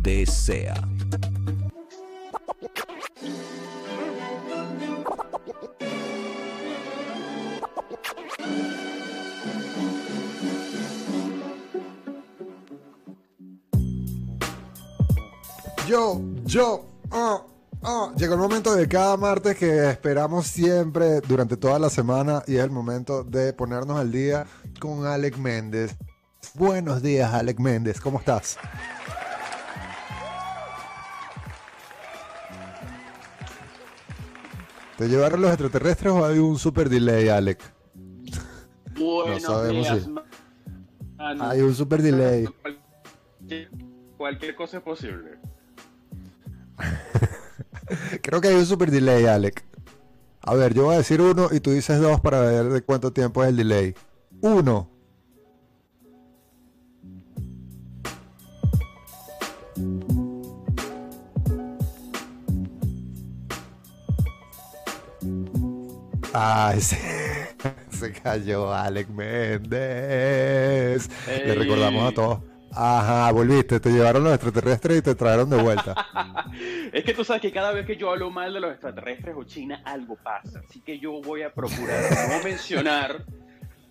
donde sea. Yo, yo, ah, ah. Llegó el momento de cada martes que esperamos siempre durante toda la semana y es el momento de ponernos al día con Alec Méndez. Buenos días, Alec Méndez, ¿cómo estás? ¿Te llevaron los extraterrestres o hay un super delay, Alec? Buenos sabemos días, si- mano. Hay un super delay. Cualquier, cualquier cosa es posible. Creo que hay un super delay, Alec. A ver, yo voy a decir uno y tú dices dos para ver de cuánto tiempo es el delay. Uno. Ay, se, se cayó Alec Méndez. Le recordamos a todos. Ajá, volviste, te llevaron los extraterrestres y te trajeron de vuelta. Es que tú sabes que cada vez que yo hablo mal de los extraterrestres o China, algo pasa. Así que yo voy a procurar no mencionar,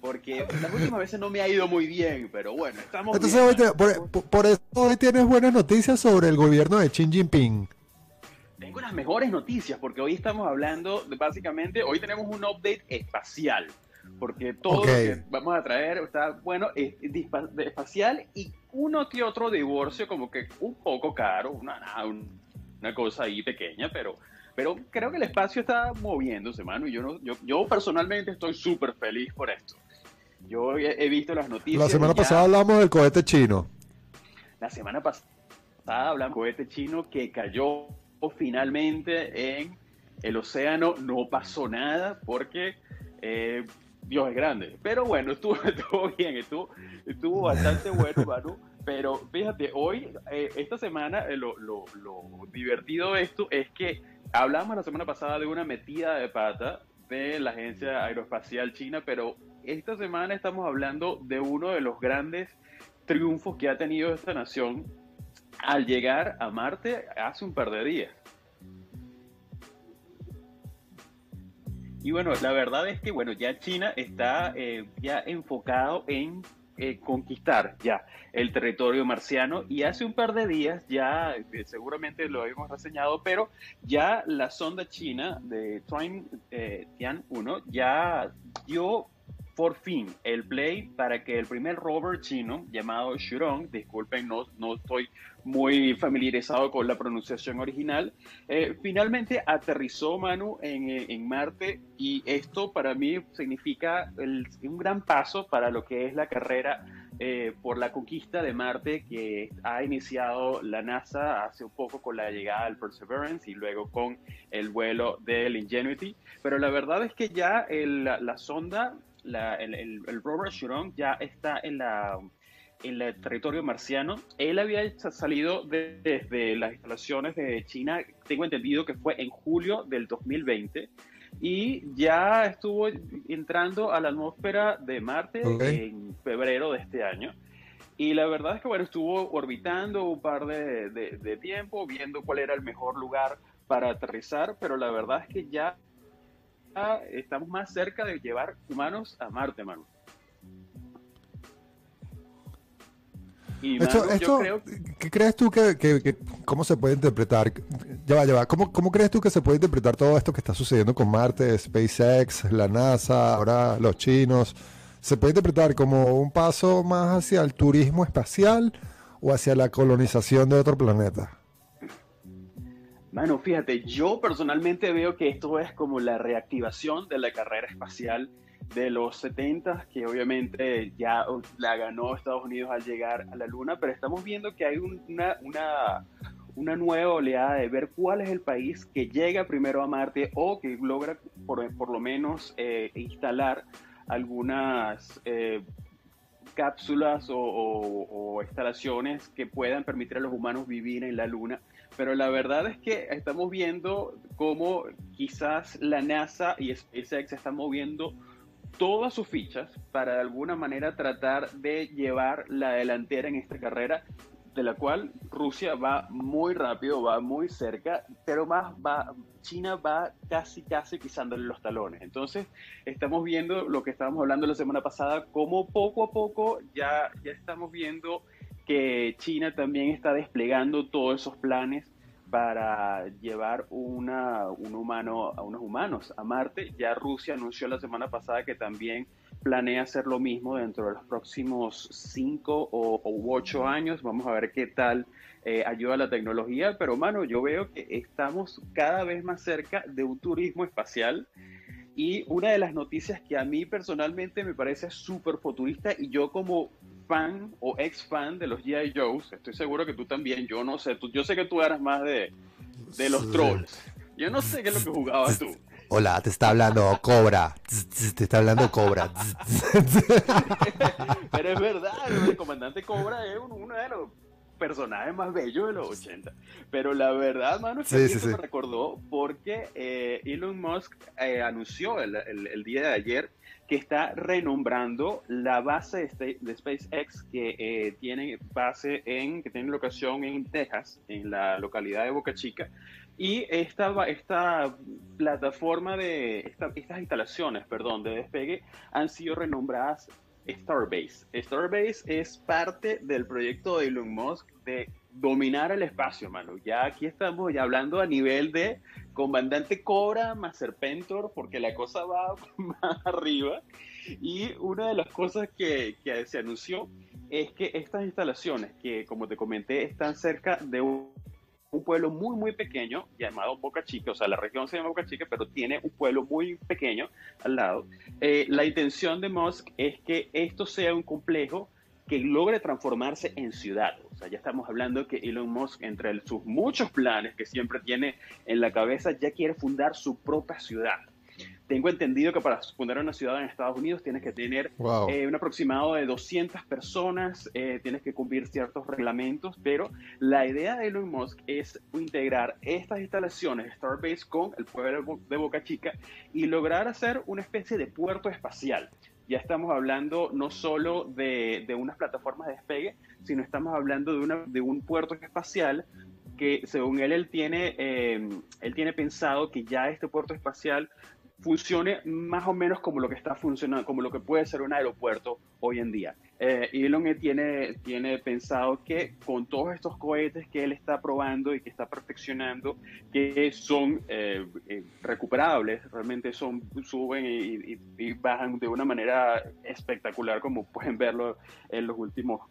porque las últimas veces no me ha ido muy bien, pero bueno, estamos Entonces bien, hoy te- por- por eso hoy tienes buenas noticias sobre el gobierno de Xi Jinping. Tengo las mejores noticias, porque hoy estamos hablando, de, básicamente, hoy tenemos un update espacial. Porque todo lo que vamos a traer está, bueno, es espacial y uno que otro divorcio como que un poco caro, una, una cosa ahí pequeña, pero, pero creo que el espacio está moviéndose, mano, y yo, no, yo, yo personalmente estoy súper feliz por esto. Yo he, he visto las noticias. La semana ya- pasada hablamos del cohete chino. la semana pasada hablamos de cohete chino que cayó finalmente en el océano. No pasó nada porque eh, Dios es grande. Pero bueno, estuvo, estuvo bien, estuvo, estuvo bastante bueno, Manu. Pero fíjate, hoy, eh, esta semana, eh, lo, lo- lo divertido de esto es que hablamos la semana pasada de una metida de pata de la Agencia Aeroespacial China, pero esta semana estamos hablando de uno de los grandes triunfos que ha tenido esta nación al llegar a Marte hace un par de días. Y bueno, la verdad es que bueno, ya China está eh, ya enfocado en eh, conquistar ya el territorio marciano y hace un par de días ya eh, seguramente lo habíamos reseñado, pero ya la sonda china de Tian, eh, Tian 1 ya dio por fin el play para que el primer rover chino llamado Shurong, disculpen, no, no estoy muy familiarizado con la pronunciación original, eh, finalmente aterrizó Manu en, eh, en Marte y esto para mí significa el- un gran paso para lo que es la carrera eh, por la conquista de Marte que ha iniciado la NASA hace un poco con la llegada del Perseverance y luego con el vuelo del Ingenuity. Pero la verdad es que ya el- la, la sonda, la- el, el- el rover Shurong ya está en la en el territorio marciano. Él había sa- salido de- desde las instalaciones de China, tengo entendido que fue en julio del 2020, y ya estuvo entrando a la atmósfera de Marte Ok. en febrero de este año. Y la verdad es que, bueno, estuvo orbitando un par de, de- de tiempo, viendo cuál era el mejor lugar para aterrizar, pero la verdad es que ya estamos más cerca de llevar humanos a Marte, mano. Y, Esto, esto, yo creo ¿Qué crees tú que, que- que- cómo se puede interpretar? Ya va, ya va. ¿Cómo, ¿Cómo crees tú que se puede interpretar todo esto que está sucediendo con Marte, SpaceX, la NASA, ahora los chinos? ¿Se puede interpretar como un paso más hacia el turismo espacial o hacia la colonización de otro planeta? Mano, fíjate, yo personalmente veo que esto es como la reactivación de la carrera espacial de los 70, que obviamente ya la ganó Estados Unidos al llegar a la Luna, pero estamos viendo que hay un- una, una, una nueva oleada de ver cuál es el país que llega primero a Marte o que logra por, por lo menos eh, instalar algunas eh, cápsulas o- o instalaciones que puedan permitir a los humanos vivir en la Luna. Pero la verdad es que estamos viendo cómo quizás la NASA y SpaceX están moviendo todas sus fichas para de alguna manera tratar de llevar la delantera en esta carrera de la cual Rusia va muy rápido, va muy cerca, pero más va, China va casi, casi pisándole los talones. Entonces, estamos viendo lo que estábamos hablando la semana pasada, como poco a poco ya, ya estamos viendo que China también está desplegando todos esos planes para llevar una, un humano a unos humanos a Marte. Ya Rusia anunció la semana pasada que también planea hacer lo mismo dentro de los próximos cinco o, ocho años. Vamos a ver qué tal eh, ayuda la tecnología. Pero, mano, yo veo que estamos cada vez más cerca de un turismo espacial. Y una de las noticias que a mí personalmente me parece súper futurista y yo como fan o ex fan de los G.I. Joes, estoy seguro que tú también, yo no sé, tú, yo sé que tú eras más de, de los trolls. Yo no sé qué es lo que jugabas tú. Hola, te está hablando Cobra. Te está hablando Cobra. Pero es verdad, el comandante Cobra es uno de los personajes más bellos de los 80. Pero la verdad, mano, es que sí, me recordó porque eh, Elon Musk eh, anunció el, día de ayer que está renombrando la base de, SpaceX que eh, tiene base en, que tiene locación en Texas, en la localidad de Boca Chica. Y esta, esta plataforma de, estas instalaciones, perdón, de despegue han sido renombradas Starbase. Starbase es parte del proyecto de Elon Musk de dominar el espacio, mano. Ya aquí estamos ya hablando a nivel de comandante Cobra más Serpentor, porque la cosa va más arriba. Y una de las cosas que, se anunció es que estas instalaciones, que como te comenté, están cerca de un un pueblo muy, muy pequeño llamado Boca Chica, o sea, la región se llama Boca Chica, pero tiene un pueblo muy pequeño al lado. Eh, la intención de Musk es que esto sea un complejo que logre transformarse en ciudad. Sea, ya estamos hablando que Elon Musk, entre sus muchos planes que siempre tiene en la cabeza, ya quiere fundar su propia ciudad. Tengo entendido que para fundar una ciudad en Estados Unidos tienes que tener eh, un aproximado de 200 personas, eh, tienes que cumplir ciertos reglamentos, pero la idea de Elon Musk es integrar estas instalaciones Starbase con el pueblo de Boca Chica y lograr hacer una especie de puerto espacial ya estamos hablando no solo de, de, unas plataformas de despegue, sino estamos hablando de, una, de un puerto espacial que según él, él tiene, eh, él tiene pensado que ya este puerto espacial funcione más o menos como lo que está funcionando, como lo que puede ser un aeropuerto hoy en día. Eh, Elon tiene, tiene pensado que con todos estos cohetes que él está probando y que está perfeccionando, que son eh, eh, recuperables, realmente son, suben y, bajan de una manera espectacular, como pueden verlo en los últimos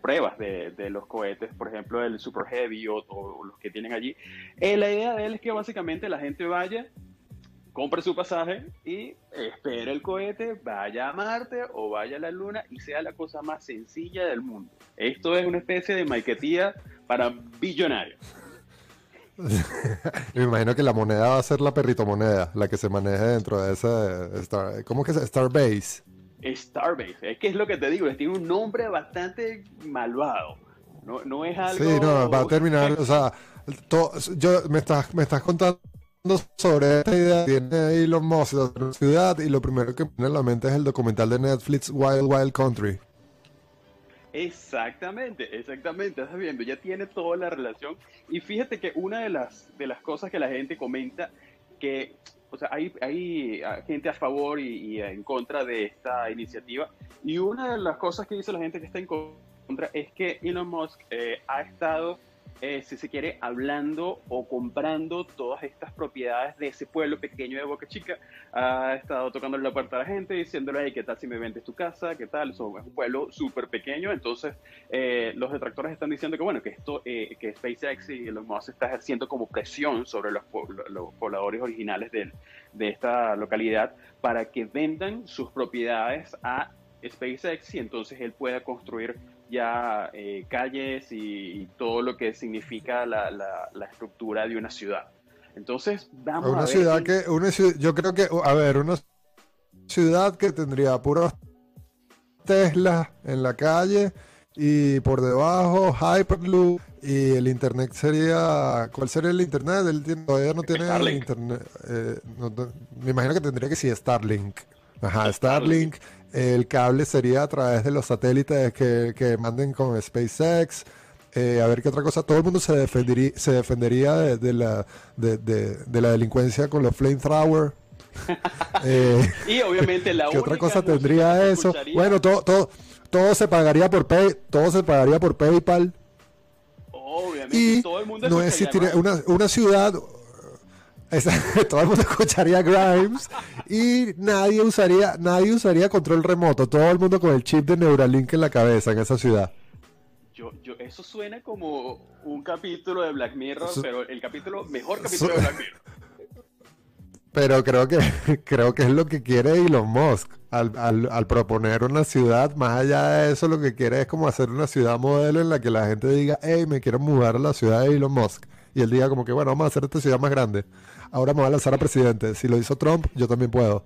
pruebas de, los cohetes, por ejemplo el Super Heavy o, los que tienen allí. Eh, la idea de él es que básicamente la gente vaya, compre su pasaje y espere el cohete, vaya a Marte o vaya a la Luna y sea la cosa más sencilla del mundo. Esto es una especie de maquetía para billonarios. Me imagino que la moneda va a ser la perrito moneda, la que se maneje dentro de ese Star, ¿cómo que es? Starbase. Starbase. Es que es lo que te digo, tiene un nombre bastante malvado. No, no es algo. Sí, no, va a terminar. o sea, yo, me, estás, me estás contando sobre esta idea. Tiene Elon Musk de la ciudad y lo primero que pone en la mente es el documental de Netflix Wild Wild Country. Exactamente, exactamente, estás viendo, ya tiene toda la relación. Y fíjate que una de las, de las cosas que la gente comenta que o sea, hay, hay ah, gente a favor y, en contra de esta iniciativa. Y una de las cosas que dice la gente que está en contra es que Elon Musk eh, ha estado eh, si se quiere, hablando o comprando todas estas propiedades de ese pueblo pequeño de Boca Chica. Ha estado tocando la puerta a la gente, diciéndole, ¿qué tal si me vendes tu casa? ¿Qué tal? es un pueblo súper pequeño. Entonces, eh, los detractores están diciendo que, bueno, que esto, eh, que SpaceX y Elon Musk está ejerciendo como presión sobre los, los pobladores originales de, de esta localidad para que vendan sus propiedades a SpaceX y entonces él pueda construir ya eh, calles y, todo lo que significa la, la, estructura de una ciudad. Entonces, vamos una a ciudad que una yo creo que a ver, una ciudad que tendría puros Tesla en la calle y por debajo Hyperloop y el internet sería ¿cuál sería el internet? Él todavía no tiene internet eh, me imagino que tendría que ser Starlink. Ajá, Starlink El cable sería a través de los satélites que, que manden con SpaceX. Eh, a ver qué otra cosa. Todo el mundo se defendería, se defendería de, la, de, la delincuencia con los flamethrower. eh, y obviamente la ¿Qué otra cosa tendría eso? Bueno, todo, todo, todo se pagaría por pay, todo se pagaría por PayPal. Obviamente, y todo el mundo no existiría una, una ciudad, todo el mundo escucharía Grimes y nadie usaría, nadie usaría control remoto, todo el mundo con el chip de Neuralink en la cabeza en esa ciudad. Yo, yo, eso suena como un capítulo de Black Mirror, pero el capítulo, mejor capítulo de Black Mirror. Pero creo que, creo que es lo que quiere Elon Musk al, al, al, proponer una ciudad. Más allá de eso, lo que quiere es como hacer una ciudad modelo en la que la gente diga, hey, me quiero mudar a la ciudad de Elon Musk. Y él diga como que, bueno, vamos a hacer esta ciudad más grande ahora me voy a lanzar a presidente. Si lo hizo Trump, yo también puedo.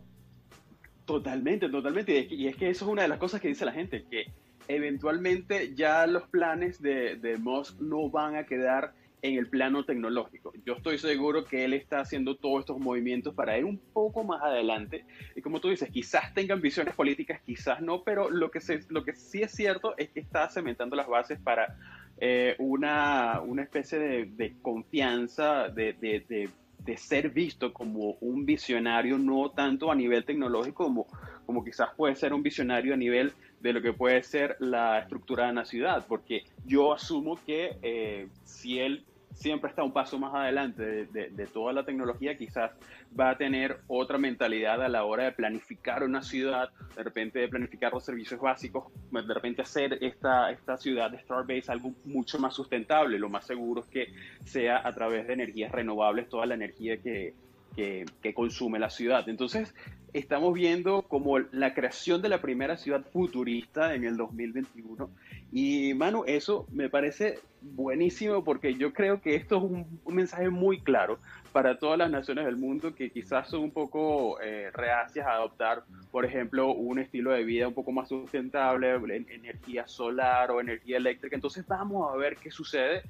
Totalmente, totalmente. Y es que eso es una de las cosas que dice la gente, que eventualmente ya los planes de, de Musk no van a quedar en el plano tecnológico. Yo estoy seguro que él está haciendo todos estos movimientos para ir un poco más adelante. Y como tú dices, quizás tenga ambiciones políticas, quizás no, pero lo que, se, lo que sí es cierto es que está cementando las bases para eh, una, una, especie de, de confianza, de, de, de ser visto como un visionario, no tanto a nivel tecnológico como, como quizás puede ser un visionario a nivel de lo que puede ser la estructura de una ciudad, porque yo asumo que eh, si él siempre está un paso más adelante de, toda la tecnología, quizás va a tener otra mentalidad a la hora de planificar una ciudad, de repente de planificar los servicios básicos, de repente hacer esta, esta ciudad de Starbase algo mucho más sustentable. Lo más seguro es que sea a través de energías renovables toda la energía que, que, que consume la ciudad. Entonces, estamos viendo como la creación de la primera ciudad futurista en el 2021. Y, mano, eso me parece buenísimo porque yo creo que esto es un, mensaje muy claro para todas las naciones del mundo que quizás son un poco eh, reacias a adoptar, por ejemplo, un estilo de vida un poco más sustentable, energía solar o energía eléctrica. Entonces, vamos a ver qué sucede.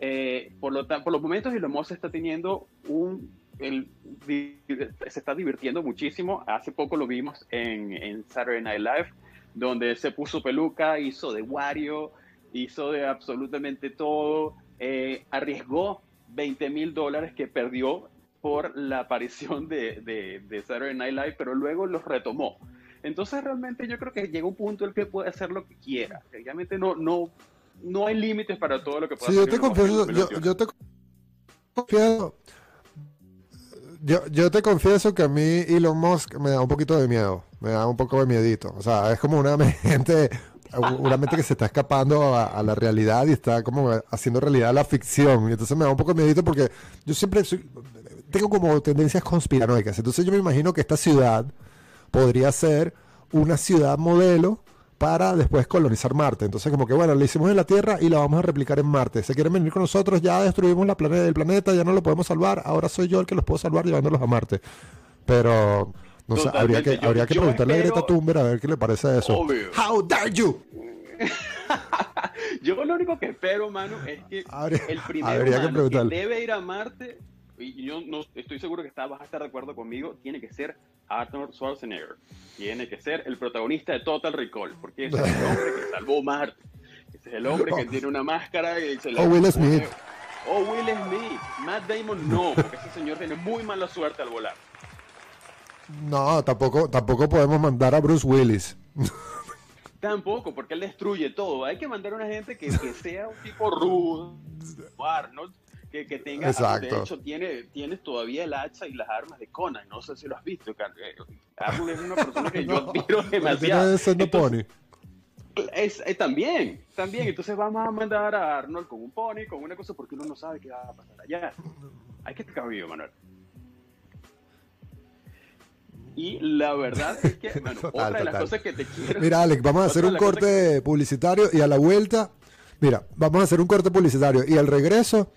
Eh, por, lo por los momentos, Elon Musk está teniendo un él se está divirtiendo muchísimo. Hace poco lo vimos en, en, Saturday Night Live, donde se puso peluca, hizo de Wario, hizo de absolutamente todo, eh, arriesgó 20 mil dólares que perdió por la aparición de, de, Saturday Night Live, pero luego los retomó. Entonces realmente yo creo que llega un punto en el que puede hacer lo que quiera. Realmente no, no, no hay límites para todo lo que pueda hacer. Yo te confieso, yo, yo te confieso yo, yo te confieso que a mí Elon Musk me da un poquito de miedo, me da un poco de miedito. O sea, es como una mente, una mente que se está escapando a, la realidad y está como haciendo realidad la ficción. Y entonces me da un poco de miedito porque yo siempre tengo como tendencias conspiranoicas. Entonces yo me imagino que esta ciudad podría ser una ciudad modelo para después colonizar Marte. Entonces, como que bueno, lo hicimos en la Tierra y la vamos a replicar en Marte. Se quieren venir con nosotros, ya destruimos la planeta, el planeta, ya no lo podemos salvar, ahora soy yo el que los puedo salvar llevándolos a Marte. Pero, no sé, habría que, habría que preguntarle a Greta Thunberg a ver qué le parece eso. How dare you? yo lo único que espero, mano, es que el primer humano que, que debe ir a Marte y yo no estoy seguro que está, vas a estar de acuerdo conmigo, tiene que ser Arnold Schwarzenegger. Tiene que ser el protagonista de Total Recall, porque es el hombre que salvó Marte. Ese es el hombre que tiene una máscara y se la... Oh, Will Smith. Oh, Will Smith. Matt Damon no, porque ese señor tiene muy mala suerte al volar. No, tampoco, tampoco podemos mandar a Bruce Willis. Tampoco, porque él destruye todo. Hay que mandar a una gente que, que sea un tipo rudo. Arnold que, que tenga, Exacto. de hecho tiene, tienes todavía el hacha y las armas de Conan, no sé si lo has visto, eh, Arnold es una persona que yo admiro demasiado. Entonces, no pony. Es, eh, también, también, entonces vamos a mandar a Arnold con un pony, con una cosa, porque uno no sabe qué va a pasar allá. Hay que estar vivo, Manuel. Y la verdad es que, bueno, otra de las cosas que te quiero... Mira, Alex, vamos a hacer un corte publicitario y a la vuelta, mira, vamos a hacer un corte publicitario y al regreso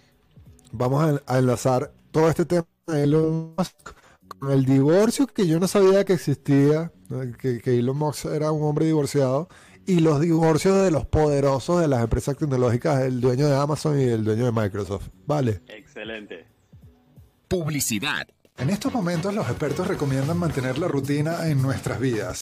vamos a, enlazar todo este tema de Elon Musk con el divorcio que yo no sabía que existía, que, que Elon Musk era un hombre divorciado, y los divorcios de los poderosos de las empresas tecnológicas, el dueño de Amazon y el dueño de Microsoft. ¿Vale? Excelente. Publicidad. En estos momentos los expertos recomiendan mantener la rutina en nuestras vidas